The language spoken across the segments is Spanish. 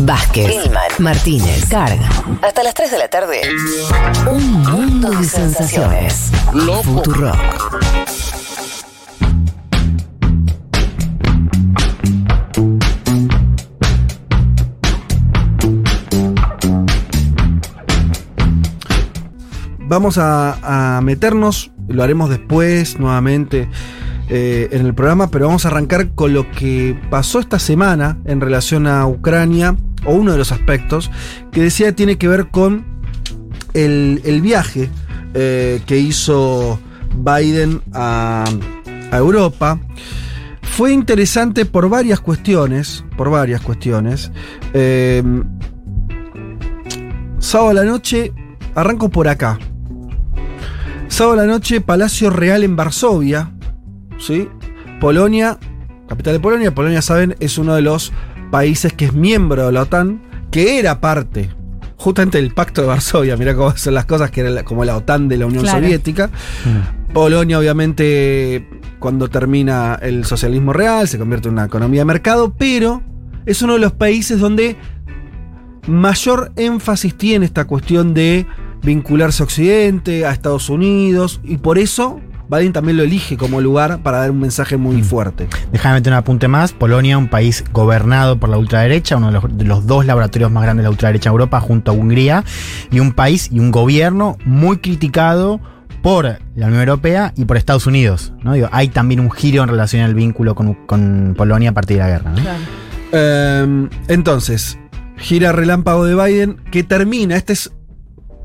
Vázquez, Ilman, Martínez, Carga. Hasta las 3 de la tarde. Un mundo de sensaciones. Futurock. Vamos a, a meternos, lo haremos después nuevamente eh, en el programa, pero vamos a arrancar con lo que pasó esta semana en relación a Ucrania, o uno de los aspectos, que decía tiene que ver con el, el viaje eh, que hizo Biden a, a Europa. Fue interesante por varias cuestiones, por varias cuestiones. Eh, sábado a la noche, arranco por acá. Sábado a la noche, Palacio Real en Varsovia, ¿sí? Polonia, capital de Polonia, Polonia, saben, es uno de los países que es miembro de la OTAN, que era parte justamente del Pacto de Varsovia, mira cómo son las cosas, que era la- como la OTAN de la Unión Claro. Soviética. Polonia, obviamente, cuando termina el socialismo real, se convierte en una economía de mercado, pero es uno de los países donde mayor énfasis tiene esta cuestión de vincularse a Occidente, a Estados Unidos, y por eso Biden también lo elige como lugar para dar un mensaje muy fuerte. Déjame meter un apunte más. Polonia, un país gobernado por la ultraderecha, uno de los, de los dos laboratorios más grandes de la ultraderecha en Europa, junto a Hungría, y un país y un gobierno muy criticado por la Unión Europea y por Estados Unidos. ¿no? Digo, hay también un giro en relación al vínculo con, con Polonia a partir de la guerra. ¿no? Eh, entonces, gira relámpago de Biden que termina. Esta es.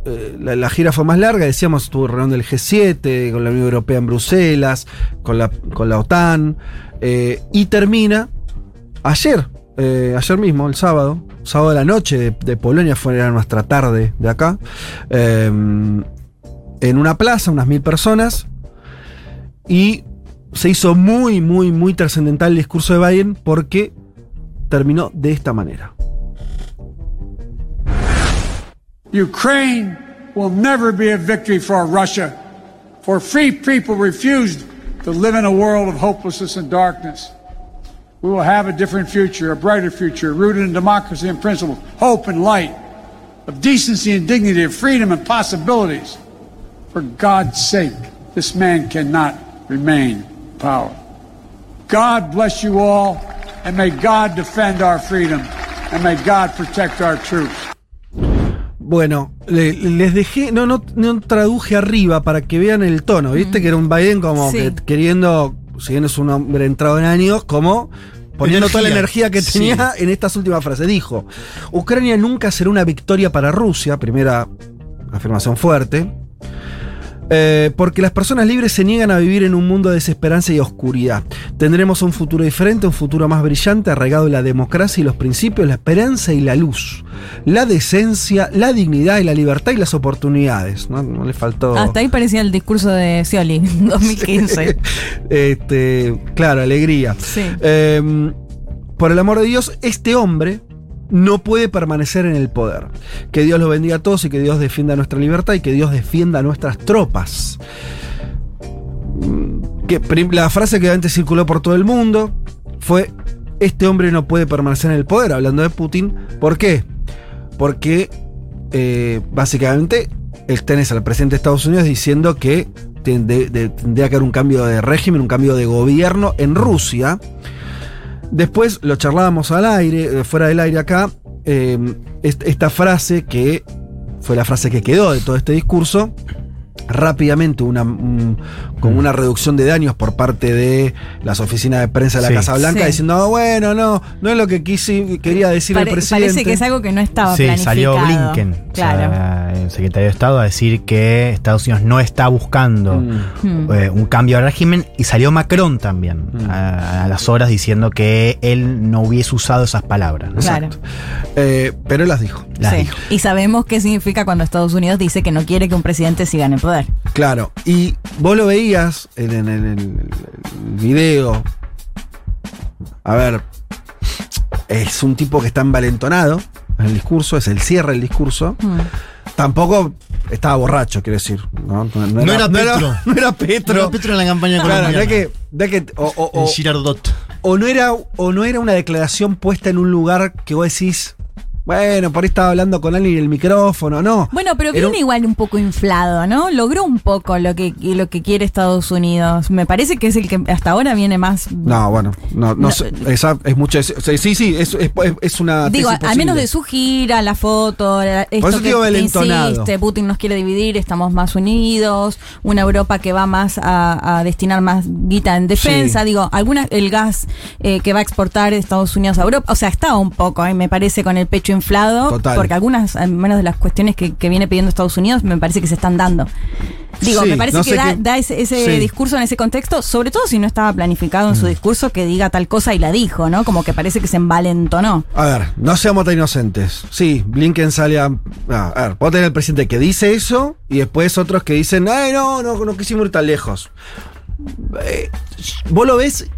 Eh, la, gira fue más larga, decíamos, estuvo reunión del G7, con la Unión Europea en Bruselas, con la, con la OTAN, eh, y termina ayer, eh, ayer mismo, el sábado, sábado de la noche de, Polonia, fue era nuestra tarde de acá, eh, en una plaza, unas mil personas, y se hizo muy, muy, muy trascendental el discurso de Biden porque terminó de esta manera. Ukraine will never be a victory for Russia, for free people refused to live in a world of hopelessness and darkness. We will have a different future, a brighter future, rooted in democracy and principles, hope and light, of decency and dignity, of freedom and possibilities. For God's sake, this man cannot remain in power. God bless you all, and may God defend our freedom, and may God protect our troops. Bueno, le- les dejé, no, no, no traduje arriba para que vean el tono, ¿viste? Que era un Biden como Sí. que queriendo, si bien es un hombre entrado en años, como poniendo toda la energía que Sí. tenía en estas últimas frases. Dijo, Ucrania nunca será una victoria para Rusia, primera afirmación fuerte. Eh, porque las personas libres se niegan a vivir en un mundo de desesperanza y oscuridad. Tendremos un futuro diferente, un futuro más brillante, arraigado en la democracia y los principios, la esperanza y la luz, la decencia, la dignidad y la libertad y las oportunidades. No, No le faltó. Hasta ahí parecía el discurso de Scioli, 2015. este, claro, alegría. Sí. Eh, por el amor de Dios, este hombre no puede permanecer en el poder. Que Dios los bendiga a todos y que Dios defienda nuestra libertad y que Dios defienda nuestras tropas. Mm, Que la frase que antes circuló por todo el mundo fue: Este hombre no puede permanecer en el poder, hablando de Putin. ¿Por qué? Porque eh, básicamente el tenés al presidente de Estados Unidos diciendo que tendría que haber un cambio de régimen, un cambio de gobierno en Rusia. Después lo charlábamos al aire, eh, fuera del aire acá, eh, est- esta frase que fue la frase que quedó de todo este discurso, rápidamente una, un- con una reducción de daños por parte de las oficinas de prensa de la Sí. Casa Blanca, Sí. diciendo, "Ah, bueno, no, no es lo que quise, quería decir Pare- el presidente. parece que es algo que no estaba Sí, planificado. salió Blinken, o Claro. sea, el secretario de Estado, a decir que Estados Unidos no está buscando Mm. Eh, un cambio de régimen y salió Macron también Mm. a, a las horas diciendo que él no hubiese usado esas palabras. ¿no? Claro. Eh, pero él las dijo. Las Sí. dijo. Y sabemos qué significa cuando Estados Unidos dice que no quiere que un presidente siga en el poder. Claro, y vos lo veías en, en el, el video. A ver, es un tipo que está envalentonado en el discurso, es el cierre del discurso. Hmm. Tampoco estaba borracho, quiero decir. No, No era Petro. No era Petro. Pero Petro en la campaña Claro, colombiana. no que, no es que- o, o- o- En Girardot. o no era, o no era una declaración puesta en un lugar que vos decís, bueno, por ahí estaba hablando con alguien en el micrófono, no. Bueno, pero viene un- igual un poco inflado, ¿no? Logró un poco lo que, lo que quiere Estados Unidos. Me parece que es el que hasta ahora viene más. No, bueno, no, no, No, esa es mucho. es- sí, sí, es, es, es una. Digo, tesis al menos de su gira, la foto, esto eso que, digo que insiste, Putin nos quiere dividir, estamos más unidos, una Europa que va más a, a destinar más guita en defensa, Sí. digo, alguna el gas eh, que va a exportar Estados Unidos a Europa, o sea, estaba un poco, eh, me parece, con el pecho inflado, Total. porque algunas, al menos de las cuestiones que, que viene pidiendo Estados Unidos, me parece que se están dando. Digo, Sí, me parece no que da, ese, ese Sí. discurso en ese contexto, sobre todo si no estaba planificado en su discurso que diga tal cosa y la dijo, ¿no? Como que parece que se envalentonó. A ver, no seamos tan inocentes. Sí, Blinken sale a. A ver, vos tenés el presidente que dice eso y después otros que dicen, ay, no, no, no quisimos ir tan lejos. Eh, vos lo ves,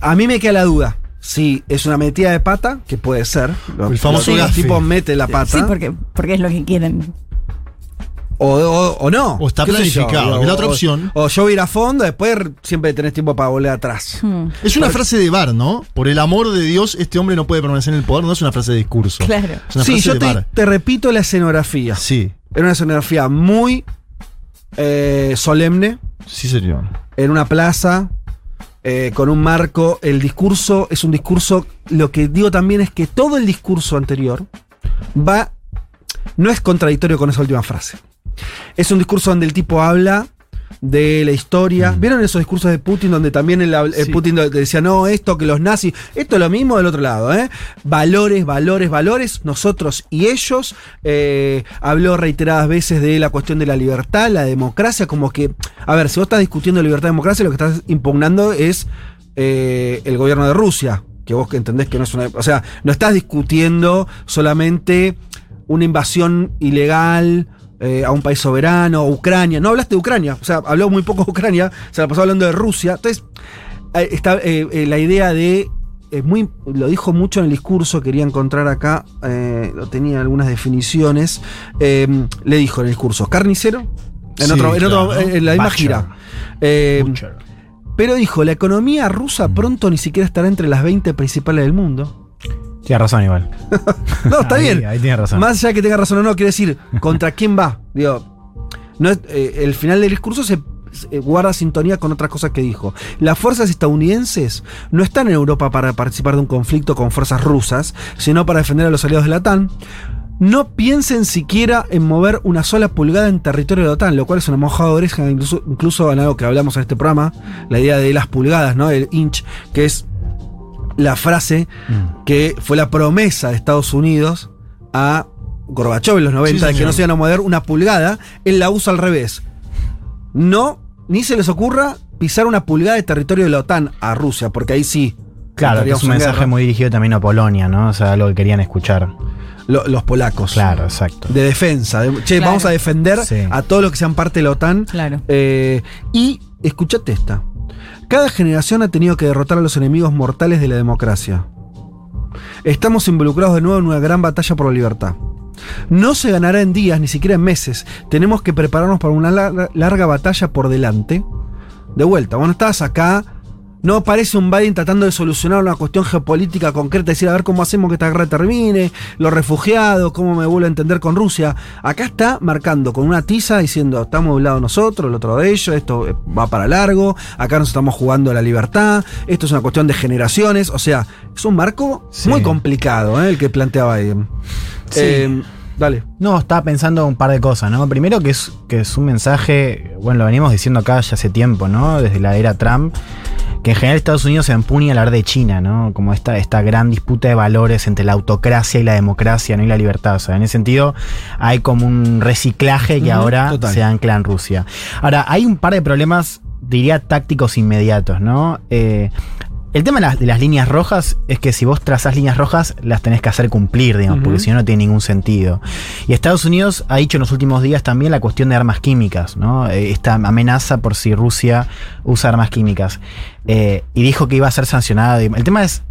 a mí me queda la duda. Si es una metida de pata, que puede ser. El famoso los gafe. tipos meten la pata. Sí, porque, porque es lo que quieren. O, o- o no. O está sé yo, planificado, o- la otra opción- O yo voy a ir a fondo, después siempre tenés tiempo para volver atrás. Hmm, Es una frase de bar, ¿no? Por el amor de Dios, este hombre no puede permanecer en el poder, no es una frase de discurso. Claro. Es una Sí, frase yo de te, bar. te repito la escenografía. Sí, Era una escenografía muy eh, solemne, sí, señor. en una plaza, eh, con un marco. El discurso es un discurso. Lo que digo también es que todo el discurso anterior va. No es contradictorio con esa última frase. Es un discurso donde el tipo habla de la historia. ¿Vieron esos discursos de Putin donde también el, el Sí. Putin decía, no, esto que los nazis, esto es lo mismo del otro lado, ¿eh? Valores, valores, valores, nosotros y ellos. Eh, habló reiteradas veces de la cuestión de la libertad, la democracia, como que, a ver, si vos estás discutiendo libertad y democracia, lo que estás impugnando es eh, el gobierno de Rusia, que vos que entendés que no es una... O sea, no estás discutiendo solamente una invasión ilegal eh, a un país soberano, Ucrania. No hablaste de Ucrania, o sea, habló muy poco de Ucrania, se la pasó hablando de Rusia. Entonces, eh, está eh, la idea de. eh, muy, lo dijo mucho en el discurso, quería encontrar acá, lo tenía algunas definiciones. eh, le dijo en el discurso, carnicero, en, Sí, otro, en, otro- claro. en la misma gira. Butcher. pero dijo, la economía rusa pronto ni siquiera estará entre las 20 principales del mundo. Tiene razón igual. No, está Ahí- bien. ahí tiene razón. Más allá de que tenga razón o no, quiere decir, ¿contra quién va? Digo, no es- eh, el final del discurso se, se guarda sintonía con otras cosas que dijo. Las fuerzas estadounidenses no están en Europa para participar de un conflicto con fuerzas rusas, sino para defender a los aliados de la OTAN. No piensen siquiera en mover una sola pulgada en territorio de la OTAN, lo cual es una mojada de oreja, incluso, incluso en algo que hablamos en este programa, la idea de las pulgadas, ¿no? El inch, que es la frase Mm. que fue la promesa de Estados Unidos a Gorbachev en los 90 Sí, de que no se iban a mover una pulgada, él la usa al revés. No, ni se les ocurra pisar una pulgada de territorio de la OTAN a Rusia, porque ahí sí. Claro, que es un en mensaje guerra. muy dirigido también a Polonia, ¿no? O sea, algo que querían escuchar. Lo- los polacos. Claro, exacto. De defensa. de- che, Claro. vamos a defender Sí. a todos los que sean parte de la OTAN. Claro. Eh, y escuchate esta. Cada generación ha tenido que derrotar a los enemigos mortales de la democracia. Estamos involucrados de nuevo en una gran batalla por la libertad. No se ganará en días, ni siquiera en meses. Tenemos que prepararnos para una larga, batalla por delante. De vuelta, bueno, estabas acá. No parece un Biden tratando de solucionar una cuestión geopolítica concreta, decir a ver cómo hacemos que esta guerra termine, los refugiados, cómo me vuelvo a entender con Rusia. Acá está marcando con una tiza diciendo, estamos de un lado nosotros, el otro de ellos, esto eh, va para largo, acá nos estamos jugando la libertad, esto es una cuestión de generaciones, o sea, es un marco Sí. muy complicado eh, el que plantea Biden. Sí. Eh, dale. No, estaba pensando un par de cosas, ¿no? Primero que es, que es un mensaje, bueno, lo venimos diciendo acá ya hace tiempo, ¿no? Desde la era Trump, que en general Estados Unidos se empuña a hablar de China, ¿no? Como esta, esta gran disputa de valores entre la autocracia y la democracia, ¿no? Y la libertad. O sea, en ese sentido hay como un reciclaje que ahora total. se ancla en Rusia. Ahora, hay un par de problemas, diría, tácticos inmediatos, ¿no? Eh, el tema de las, de las líneas rojas es que si vos trazás líneas rojas, las tenés que hacer cumplir, digamos, porque si no, no tiene ningún sentido. Y Estados Unidos ha dicho en los últimos días también la cuestión de armas químicas, ¿no? Eh, esta amenaza por si Rusia usa armas químicas. Eh, y dijo que iba a ser sancionada. El tema es.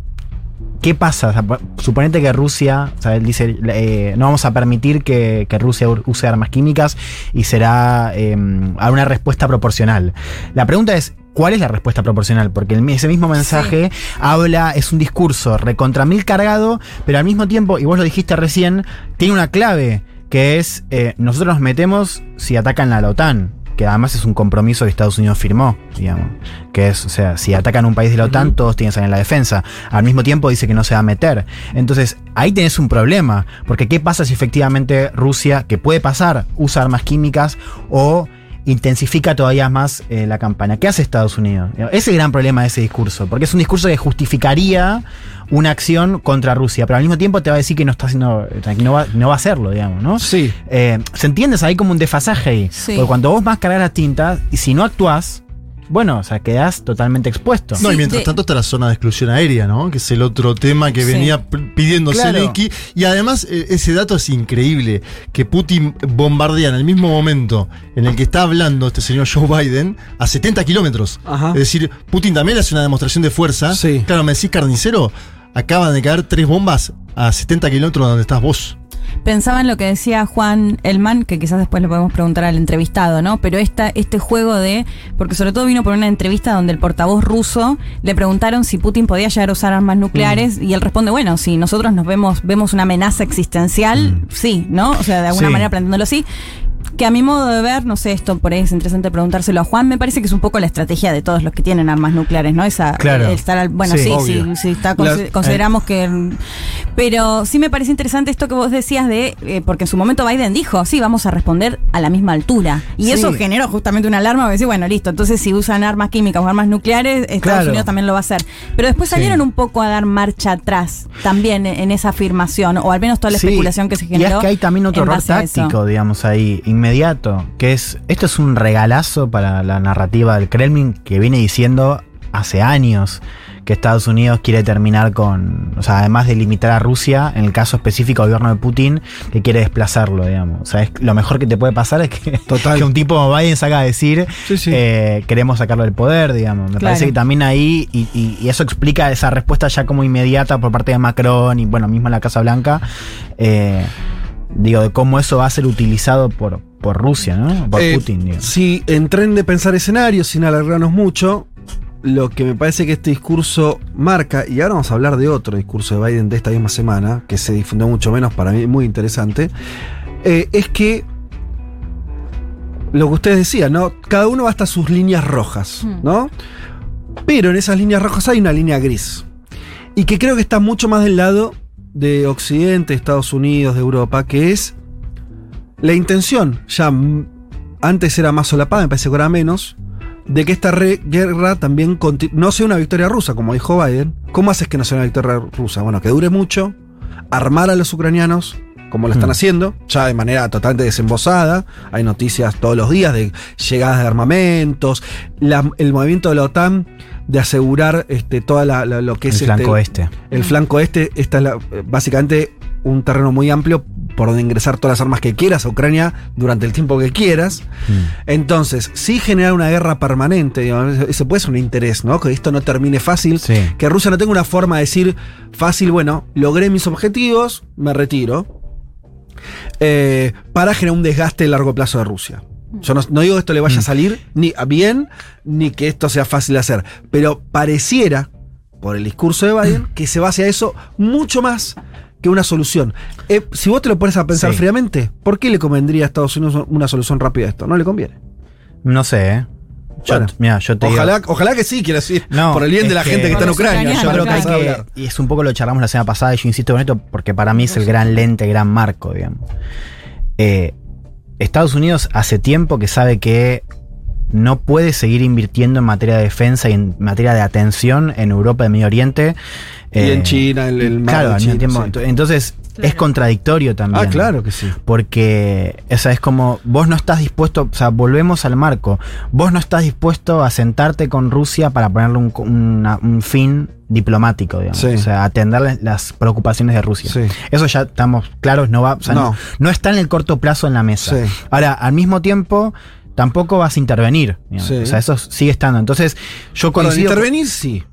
¿Qué pasa? O sea, suponete que Rusia, o sea, él dice, eh, no vamos a permitir que, que Rusia use armas químicas y será eh, a una respuesta proporcional. La pregunta es, ¿cuál es la respuesta proporcional? Porque el- ese mismo mensaje habla, es un discurso recontra mil cargado, pero al mismo tiempo, y vos lo dijiste recién, tiene una clave, que es, eh, nosotros nos metemos si atacan a la OTAN. Que además es un compromiso que Estados Unidos firmó, digamos. Que es, o sea, si atacan un país de la OTAN, todos tienen que salir en la defensa. Al mismo tiempo dice que no se va a meter. Entonces, ahí tenés un problema. Porque, ¿qué pasa si efectivamente Rusia, que puede pasar, usa armas químicas o intensifica todavía más eh, la campaña. ¿Qué hace Estados Unidos? Ese es el gran problema de ese discurso, porque es un discurso que justificaría una acción contra Rusia, pero al mismo tiempo te va a decir que no está haciendo, que no va, no va a hacerlo, digamos, ¿no? Sí. Eh, ¿Se entiende? Hay como un desfasaje ahí. Sí. Porque cuando vos vas a cargar las tintas, y si no actúas, bueno, o sea, quedás totalmente expuesto. No, y mientras de- tanto está la zona de exclusión aérea, ¿no? Que es el otro tema que Sí. venía p- pidiendo Claro. Zelensky. Y además, eh, ese dato es increíble, que Putin bombardea en el mismo momento en el que está hablando este señor Joe Biden a 70 kilómetros. Ajá. Es decir, Putin también hace una demostración de fuerza. Sí. Claro, me decís carnicero, acaban de caer tres bombas a 70 kilómetros de donde estás vos. Pensaba en lo que decía Juan Elman, que quizás después le podemos preguntar al entrevistado, ¿no? Pero esta, este juego de. Porque sobre todo vino por una entrevista donde el portavoz ruso le preguntaron si Putin podía llegar a usar armas nucleares y él responde: bueno, si nosotros nos vemos, vemos una amenaza existencial, sí, ¿no? O sea, de alguna Sí. manera planteándolo así. Que a mi modo de ver, no sé, esto por ahí es interesante preguntárselo a Juan, me parece que es un poco la estrategia de todos los que tienen armas nucleares, ¿no? Esa, Claro. el estar al- bueno, Sí, sí, sí, sí, está, La- consi- consideramos que... Pero sí me parece interesante esto que vos decías de, eh, porque en su momento Biden dijo, sí, vamos a responder a la misma altura. Y Sí. eso generó justamente una alarma, porque decir, bueno, listo, entonces si usan armas químicas o armas nucleares, Estados Claro. Unidos también lo va a hacer. Pero después salieron un poco a dar marcha atrás también en, esa afirmación, o al menos toda la especulación que se Y generó. es que hay también otro error táctico, digamos, ahí, inmediato, que es, esto es un regalazo para la narrativa del Kremlin que viene diciendo hace años que Estados Unidos quiere terminar con, o sea, además de limitar a Rusia, en el caso específico del gobierno de Putin, que quiere desplazarlo, digamos. O sea, es, lo mejor que te puede pasar es que, Total. que un tipo como Biden salga a decir, Sí, sí. eh, queremos sacarlo del poder, digamos. Me Claro. parece que también ahí, y, y- y eso explica esa respuesta ya como inmediata por parte de Macron y bueno, mismo en la Casa Blanca, eh, digo, de cómo eso va a ser utilizado por, por Rusia, ¿no? Por Eh, Putin, digo. Si en tren de pensar escenarios, sin alargarnos mucho, lo que me parece que este discurso marca, y ahora vamos a hablar de otro discurso de Biden de esta misma semana, que se difundió mucho menos, para mí muy interesante, eh, es que lo que ustedes decían, ¿no? Cada uno va hasta sus líneas rojas, Hmm. ¿no? Pero en esas líneas rojas hay una línea gris. Y que creo que está mucho más del lado de Occidente, Estados Unidos, de Europa, que es la intención, ya antes era más solapada, me parece que ahora menos, de que esta guerra también no sea una victoria rusa, como dijo Biden. ¿Cómo haces que no sea una victoria rusa? Bueno, que dure mucho, armar a los ucranianos, como lo están Hmm. haciendo, ya de manera totalmente desembosada. Hay noticias todos los días de llegadas de armamentos, la- el movimiento de la OTAN de asegurar este, toda la, la- lo que el es este, flanco este. el flanco este, esta es la- básicamente un terreno muy amplio por donde ingresar todas las armas que quieras a Ucrania durante el tiempo que quieras. Mm. Entonces, sí generar una guerra permanente, digamos, ese puede ser un interés, ¿no? Que esto no termine fácil. Sí. Que Rusia no tenga una forma de decir fácil, bueno, logré mis objetivos, me retiro. Eh, para generar un desgaste a largo plazo de Rusia. Yo no, no digo que esto le vaya a salir ni a bien, ni que esto sea fácil de hacer. Pero pareciera, por el discurso de Biden, que se va hacia eso mucho más que una solución. Eh, si vos te lo pones a pensar Sí. fríamente, ¿por qué le convendría a Estados Unidos una solución rápida a esto? No le conviene. No sé, ¿eh? Yo, Bueno, mira, yo te digo- Ojalá, ojalá que sí, quiero decir. No, por el bien de la que- gente que está en Ucrania. Yo creo que hay que y es un poco lo charlamos la semana pasada y yo insisto con esto porque para mí es el gran lente, gran marco, digamos. Eh, Estados Unidos hace tiempo que sabe que no puede seguir invirtiendo en materia de defensa y en materia de atención en Europa y Medio Oriente. Y Eh, en China, el, el mar Claro, de al mismo China, tiempo. sí. ento- Es contradictorio también. Ah, claro que sí. Porque, o sea, es como, vos no estás dispuesto, o sea, volvemos al marco, vos no estás dispuesto a sentarte con Rusia para ponerle un, una- un fin diplomático, digamos. Sí. O sea, atender las- las preocupaciones de Rusia. Sí. Eso ya estamos claros, no va, o sea, no. No. no está en el corto plazo en la mesa. Sí. Ahora, al mismo tiempo, tampoco vas a intervenir. Sí. O sea, eso sigue estando. Entonces, yo coincido. con- intervenir sí.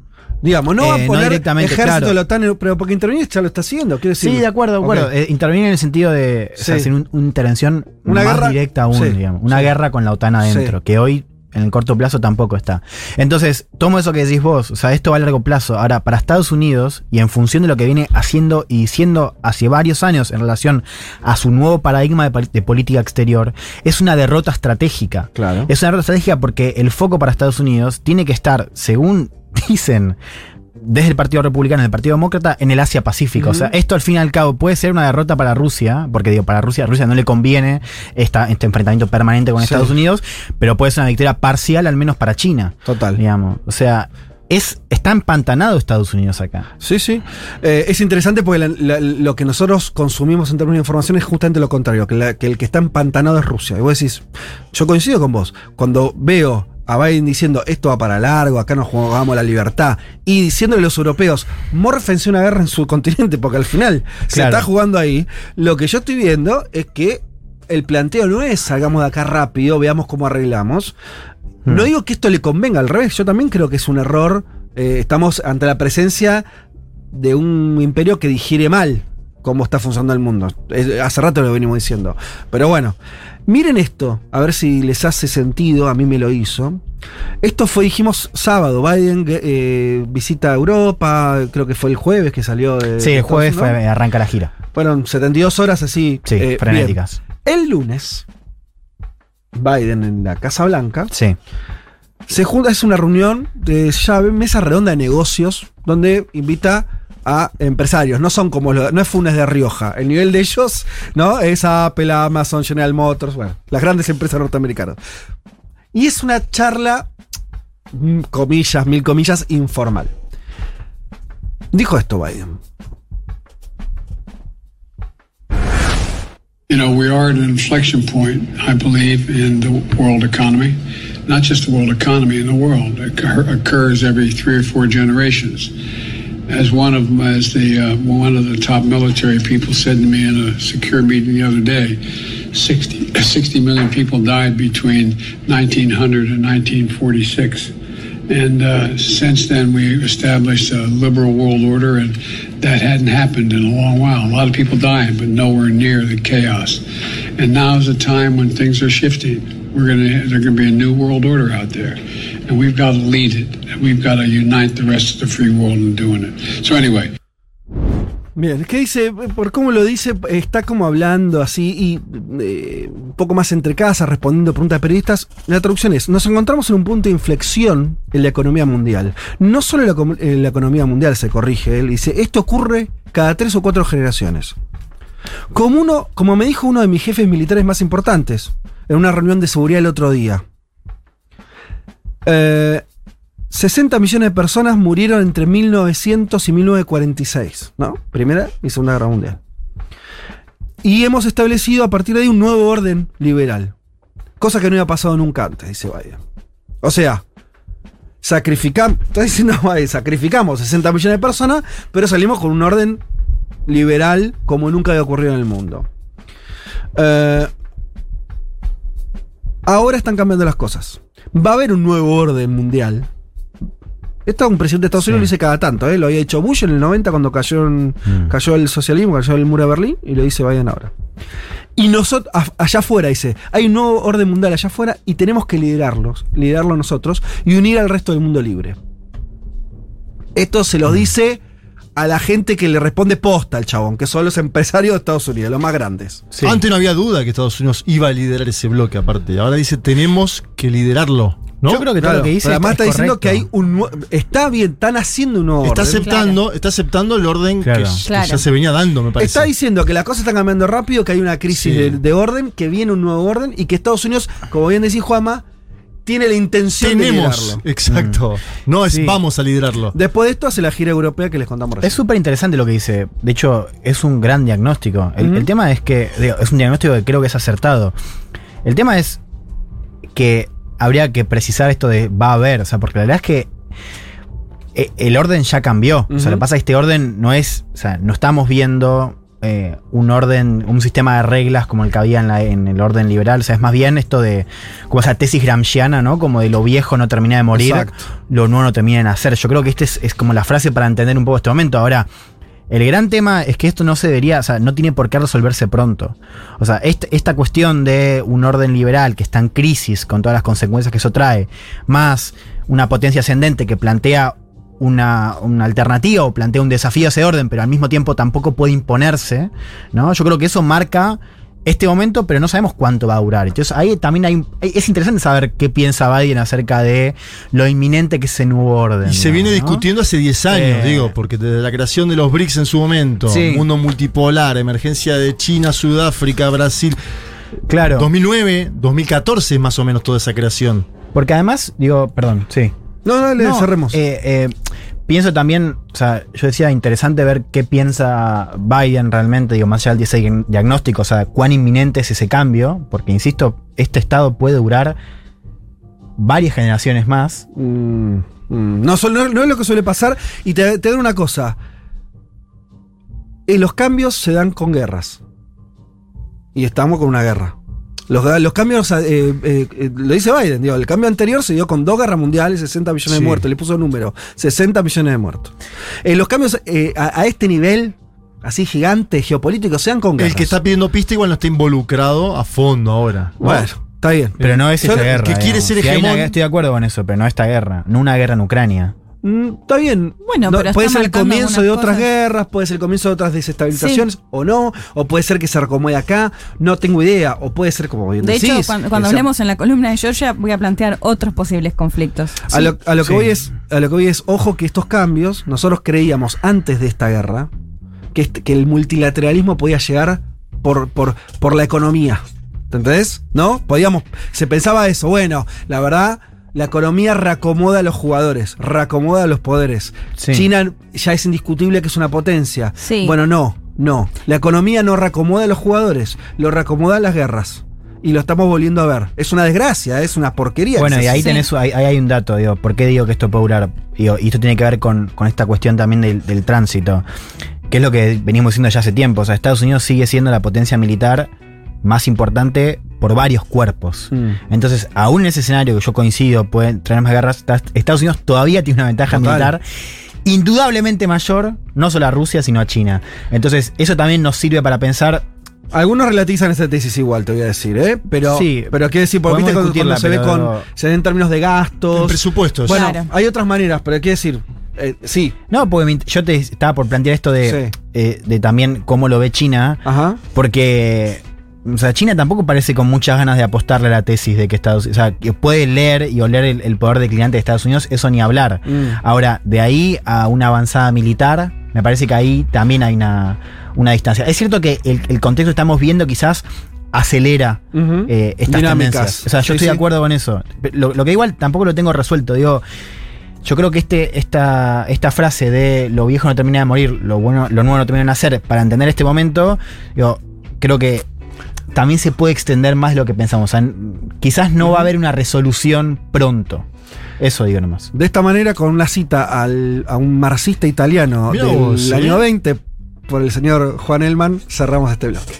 Digamos, no va Eh, a no poner directamente, ejército claro. de la OTAN, pero porque intervenir ya lo está haciendo, quiero decir. Sí, de acuerdo, de acuerdo. Ok. Eh, intervenir en el sentido de o sea, Sí. hacer un- una intervención Una más guerra, directa aún, sí, digamos. Una sí. guerra con la OTAN adentro, que hoy en el corto plazo tampoco está. Entonces, tomo eso que decís vos, o sea, esto va a largo plazo. Ahora, para Estados Unidos, y en función de lo que viene haciendo y diciendo hace varios años en relación a su nuevo paradigma de política exterior, es una derrota estratégica. Claro. Es una derrota estratégica porque el foco para Estados Unidos tiene que estar, según dicen, desde el Partido Republicano y el Partido Demócrata en el Asia Pacífico. O sea, esto al fin y al cabo puede ser una derrota para Rusia, porque digo, para Rusia, a Rusia no le conviene esta, este enfrentamiento permanente con Sí. Estados Unidos, pero puede ser una victoria parcial al menos para China. Total. Digamos. O sea, es, está empantanado Estados Unidos acá. Sí, sí. Eh, es interesante porque la- la- lo que nosotros consumimos en términos de información es justamente lo contrario, que, la- que el que está empantanado es Rusia. Y vos decís, yo coincido con vos, cuando veo a Biden diciendo esto va para largo, acá nos jugamos la libertad, y diciéndole a los europeos, mórfense una guerra en su continente, porque al final se está jugando ahí, lo que yo estoy viendo es que el planteo no es salgamos de acá rápido, veamos cómo arreglamos. No digo que esto le convenga, al revés, yo también creo que es un error. eh, estamos ante la presencia de un imperio que digiere mal cómo está funcionando el mundo. Es- hace rato lo venimos diciendo. Pero bueno, miren esto, a ver si les hace sentido, a mí me lo hizo. Esto fue, dijimos, sábado, Biden eh, visita Europa, creo que fue el jueves que salió de... Sí, el jueves fue, arranca la gira. Fueron 72 horas así. Sí, eh, frenéticas. bien. El lunes, Biden en la Casa Blanca Sí. se junta, es una reunión de llave, mesa redonda de negocios, donde invita a empresarios. No son como los, no es Funes de Rioja. El nivel de ellos, ¿no? Es Apple, Amazon, General Motors, bueno, las grandes empresas norteamericanas. Y es una charla, mm, comillas, mil comillas, informal. Dijo esto Biden. You know, we are at an inflection point, I believe, in the world economy. Not just the world economy, in the world. It occur- occurs every three or four generations. As one of as the uh, one of the top military people said to me in a secure meeting the other day, 60, 60 million people died between 1900 and 1946. And uh, since then, we established a liberal world order, and that hadn't happened in a long while. A lot of people dying, but nowhere near the chaos. And now is a time when things are shifting. We're gonna there's gonna be a new world order out there, and we've got to lead it. And we've got to unite the rest of the free world in. Bien, que dice, por cómo lo dice, está como hablando así y eh, un poco más entre casas, respondiendo preguntas de periodistas. La traducción es, nos encontramos en un punto de inflexión en la economía mundial. No solo en la economía mundial se corrige, él dice, esto ocurre cada tres o cuatro generaciones. Como, uno, como me dijo uno de mis jefes militares más importantes, en una reunión de seguridad el otro día. Eh, 60 millones de personas murieron entre 1900 y 1946, ¿no? Primera y Segunda Guerra Mundial. Y hemos establecido a partir de ahí un nuevo orden liberal. Cosa que no había pasado nunca antes, dice Biden. O sea, sacrificamos, diciendo Biden, sacrificamos 60 millones de personas, pero salimos con un orden liberal como nunca había ocurrido en el mundo. Eh, ahora están cambiando las cosas. Va a haber un nuevo orden mundial. Esto un presidente de Estados Unidos lo dice cada tanto, ¿eh? Lo había hecho Bush en el 90 cuando cayó, en- Mm. cayó el socialismo, cayó el muro de Berlín, y lo dice Biden ahora. Y nosotros, allá afuera, dice, hay un nuevo orden mundial allá afuera y tenemos que liderarlos, liderarlo nosotros y unir al resto del mundo libre. Esto se Mm. lo dice a la gente que le responde posta al chabón, que son los empresarios de Estados Unidos, los más grandes. Sí. Antes no había duda que Estados Unidos iba a liderar ese bloque aparte. Ahora dice, tenemos que liderarlo. ¿no? Yo creo que todo Claro, lo que dice pero además es está diciendo que hay un Está bien, están haciendo un nuevo Está orden. aceptando, está aceptando el orden Claro. que, ya se venía dando, me parece. Está diciendo que las cosas están cambiando rápido, que hay una crisis Sí. de, de orden, que viene un nuevo orden y que Estados Unidos, como bien decís Juanma, tiene la intención de liderarlo. exacto. No es Sí. vamos a liderarlo. Después de esto hace la gira europea que les contamos Es recién. súper interesante lo que dice. De hecho, es un gran diagnóstico. El, tema es que digo, es un diagnóstico que creo que es acertado. El tema es que habría que precisar esto de va a haber. O sea, porque la verdad es que eh, el orden ya cambió. O sea, lo que pasa es que este orden no es. O sea, no estamos viendo eh, un orden, un sistema de reglas como el que había en, la- en el orden liberal. O sea, es más bien esto de. como esa tesis gramsciana, ¿no? Como de lo viejo no termina de morir Exacto. lo nuevo no termina de nacer. Yo creo que esta es, es como la frase para entender un poco este momento. Ahora, El gran tema es que esto no se debería, o sea, no tiene por qué resolverse pronto. O sea, este- esta cuestión de un orden liberal que está en crisis con todas las consecuencias que eso trae, más una potencia ascendente que plantea una, una alternativa o plantea un desafío a ese orden, pero al mismo tiempo tampoco puede imponerse, ¿no? Yo creo que eso marca este momento, pero no sabemos cuánto va a durar. Entonces ahí también hay, es interesante saber qué piensa Biden acerca de lo inminente que es ese nuevo orden. Y se viene discutiendo hace 10 años, Eh. digo, porque desde la creación de los BRICS en su momento, Sí. mundo multipolar, emergencia de China, Sudáfrica, Brasil, Claro. 2009, 2014 es más o menos toda esa creación. Porque además, digo, perdón, sí. No, no, le No, cerremos. eh, eh, pienso también, o sea, yo decía interesante ver qué piensa Biden realmente, digo, más allá del ese diagnóstico, o sea, cuán inminente es ese cambio, porque insisto, este estado puede durar varias generaciones más. Mm, mm, no, es lo que suele pasar. Y te, te doy una cosa. Eh, los cambios se dan con guerras. Y estamos con una guerra. Los, los cambios, eh, eh, eh, lo dice Biden, digo, el cambio anterior se dio con dos guerras mundiales, 60 millones Sí. de muertos, le puso número, 60 millones de muertos. Eh, los cambios eh, a, a este nivel, así gigante, geopolítico, sean con guerras. El que está pidiendo pista igual no está involucrado a fondo ahora. Bueno, está bien. Pero no es esta guerra. que quiere ser Si hegemón- guerra, estoy de acuerdo con eso, pero no esta guerra, no una guerra en Ucrania. Mm, Está bien. Bueno, pero puede ser el comienzo de otras cosas. guerras, puede ser el comienzo de otras desestabilizaciones, o no, o puede ser que se recomode acá, no tengo idea, o puede ser como bien De hecho, cuando, cuando hablemos en la columna de Georgia, voy a plantear otros posibles conflictos. A lo, a lo que Sí. voy es, a lo que voy es, ojo que estos cambios, nosotros creíamos antes de esta guerra que, este- que el multilateralismo podía llegar por, por, por la economía. ¿Te entendés? ¿No? Podíamos, se pensaba eso, bueno, la verdad, la economía reacomoda a los jugadores, reacomoda a los poderes. Sí. China ya es indiscutible que es una potencia. Sí. Bueno, no, no. La economía no reacomoda a los jugadores, lo reacomoda a las guerras. Y lo estamos volviendo a ver. Es una desgracia, es una porquería. Bueno, y ahí tenés, ahí, ahí hay un dato, digo, ¿por qué digo que esto puede durar? Digo, y esto tiene que ver con, con esta cuestión también del, del tránsito, que es lo que venimos diciendo ya hace tiempo. O sea, Estados Unidos sigue siendo la potencia militar más importante por varios cuerpos. Mm. Entonces, aún en ese escenario que yo coincido, pueden traer más guerras, ta- Estados Unidos todavía tiene una ventaja Total. militar indudablemente mayor, no solo a Rusia, sino a China. Entonces, eso también nos sirve para pensar Algunos relativizan esta tesis igual, te voy a decir, ¿eh? Pero, Sí, pero quiero decir, porque viste cuando, cuando se ve con. Se ve en términos de gastos. presupuesto. Bueno, Claro. hay otras maneras, pero quiero decir. eh, sí. No, porque yo te estaba por plantear esto de, Sí. eh, de también cómo lo ve China, Ajá. porque o sea, China tampoco parece con muchas ganas de apostarle a la tesis de que Estados o sea, que puede leer y oler el, el poder declinante de Estados Unidos, eso ni hablar. Mm. Ahora, de ahí a una avanzada militar, me parece que ahí también hay una, una distancia. Es cierto que el, el contexto que estamos viendo quizás acelera eh, estas Dinámicas. tendencias. O sea, yo Sí, estoy de acuerdo con eso. Lo, lo que igual tampoco lo tengo resuelto. Digo, yo creo que este, esta, esta frase de lo viejo no termina de morir, lo bueno, lo nuevo no termina de nacer, para entender este momento, digo, creo que también se puede extender más de lo que pensamos. O sea, n- quizás no va a haber una resolución pronto. Eso digo nomás. De esta manera, con una cita al- a un marxista italiano Mirá del vos, ¿eh? año 20 por el señor Juan Elman, cerramos este bloque.